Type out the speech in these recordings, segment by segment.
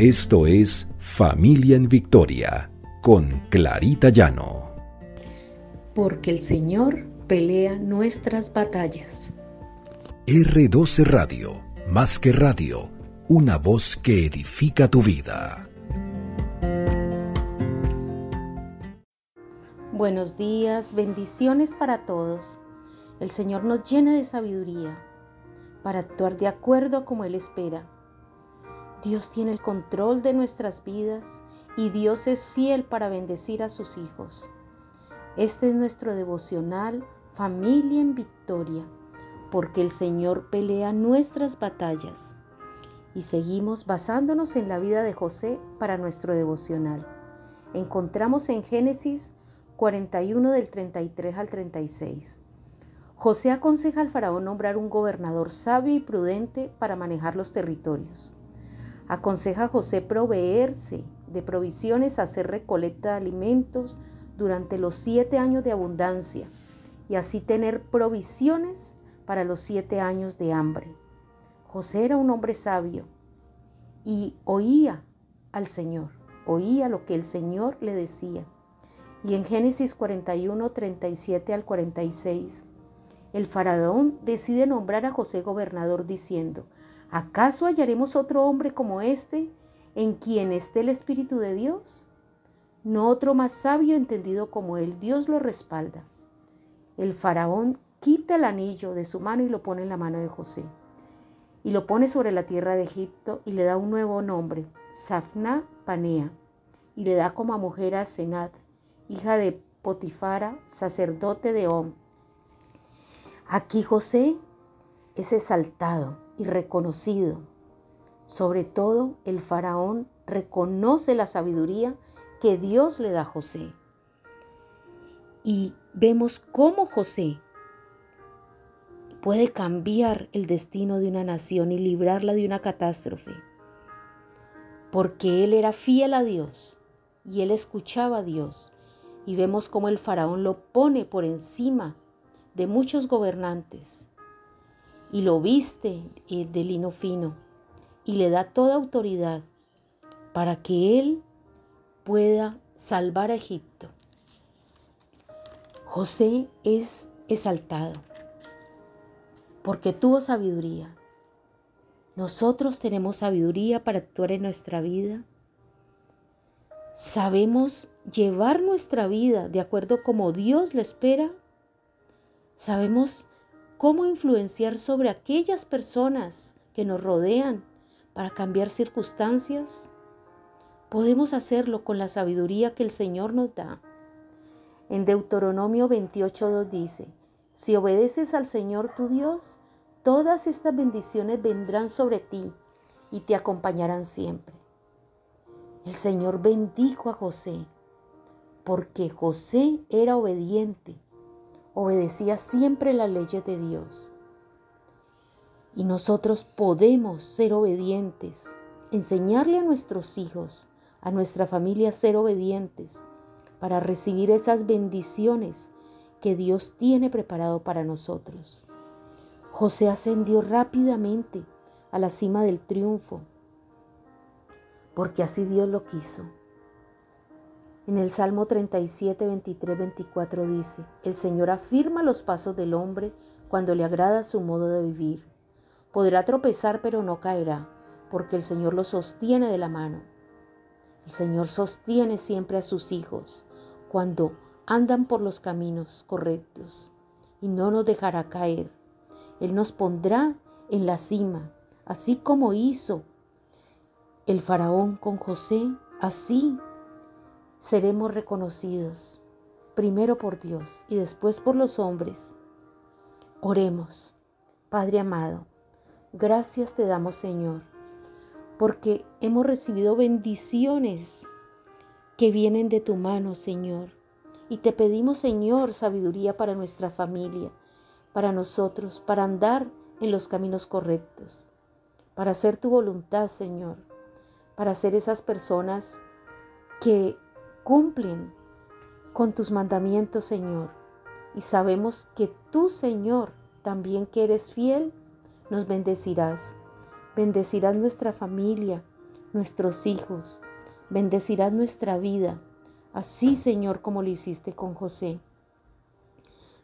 Esto es Familia en Victoria con Clarita Llano. Porque el Señor pelea nuestras batallas. R12 Radio, más que radio, una voz que edifica tu vida. Buenos días, bendiciones para todos. El Señor nos llena de sabiduría para actuar de acuerdo como Él espera Dios tiene el control de nuestras vidas y Dios es fiel para bendecir a sus hijos. Este es nuestro devocional Familia en Victoria, porque el Señor pelea nuestras batallas. Y seguimos basándonos en la vida de José para nuestro devocional. Encontramos en Génesis 41 del 33 al 36. José aconseja al faraón nombrar un gobernador sabio y prudente para manejar los territorios. Aconseja a José proveerse de provisiones, hacer recolecta de alimentos durante los siete años de abundancia y así tener provisiones para los siete años de hambre. José era un hombre sabio y oía al Señor, oía lo que el Señor le decía. Y en Génesis 41, 37 al 46, el faraón decide nombrar a José gobernador diciendo, ¿Acaso hallaremos otro hombre como este en quien esté el Espíritu de Dios? No otro más sabio entendido como él, Dios lo respalda. El faraón quita el anillo de su mano y lo pone en la mano de José. Y lo pone sobre la tierra de Egipto y le da un nuevo nombre, Safna Panea. Y le da como mujer a Senat, hija de Potifara, sacerdote de Om. Aquí José es exaltado y reconocido. Sobre todo el faraón reconoce la sabiduría que Dios le da a José. Y vemos cómo José puede cambiar el destino de una nación y librarla de una catástrofe. Porque él era fiel a Dios y él escuchaba a Dios. Y vemos cómo el faraón lo pone por encima de muchos gobernantes y lo viste eh, de lino fino y le da toda autoridad para que él pueda salvar a Egipto. José es exaltado porque tuvo sabiduría. Nosotros tenemos sabiduría para actuar en nuestra vida. Sabemos llevar nuestra vida de acuerdo como Dios le espera. Sabemos cómo influenciar sobre aquellas personas que nos rodean para cambiar circunstancias, podemos hacerlo con la sabiduría que el Señor nos da. En Deuteronomio 28.2 dice, si obedeces al Señor tu Dios, todas estas bendiciones vendrán sobre ti y te acompañarán siempre. El Señor bendijo a José porque José era obediente obedecía siempre las leyes de Dios. Y nosotros podemos ser obedientes, enseñarle a nuestros hijos, a nuestra familia a ser obedientes para recibir esas bendiciones que Dios tiene preparado para nosotros. José ascendió rápidamente a la cima del triunfo, porque así Dios lo quiso. En el Salmo 37, 23, 24 dice, El Señor afirma los pasos del hombre cuando le agrada su modo de vivir. Podrá tropezar pero no caerá, porque el Señor lo sostiene de la mano. El Señor sostiene siempre a sus hijos cuando andan por los caminos correctos y no nos dejará caer. Él nos pondrá en la cima, así como hizo el faraón con José, así seremos reconocidos, primero por Dios y después por los hombres. Oremos, Padre amado, gracias te damos Señor, porque hemos recibido bendiciones que vienen de tu mano, Señor. Y te pedimos, Señor, sabiduría para nuestra familia, para nosotros, para andar en los caminos correctos, para hacer tu voluntad, Señor, para ser esas personas que cumplen con tus mandamientos, Señor. Y sabemos que tú, Señor, también que eres fiel, nos bendecirás. Bendecirás nuestra familia, nuestros hijos, bendecirás nuestra vida, así Señor como lo hiciste con José.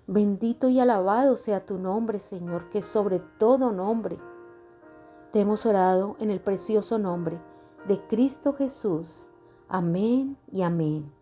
Bendito y alabado sea tu nombre, Señor, que sobre todo nombre. Te hemos orado en el precioso nombre de Cristo Jesús. Amén y amén.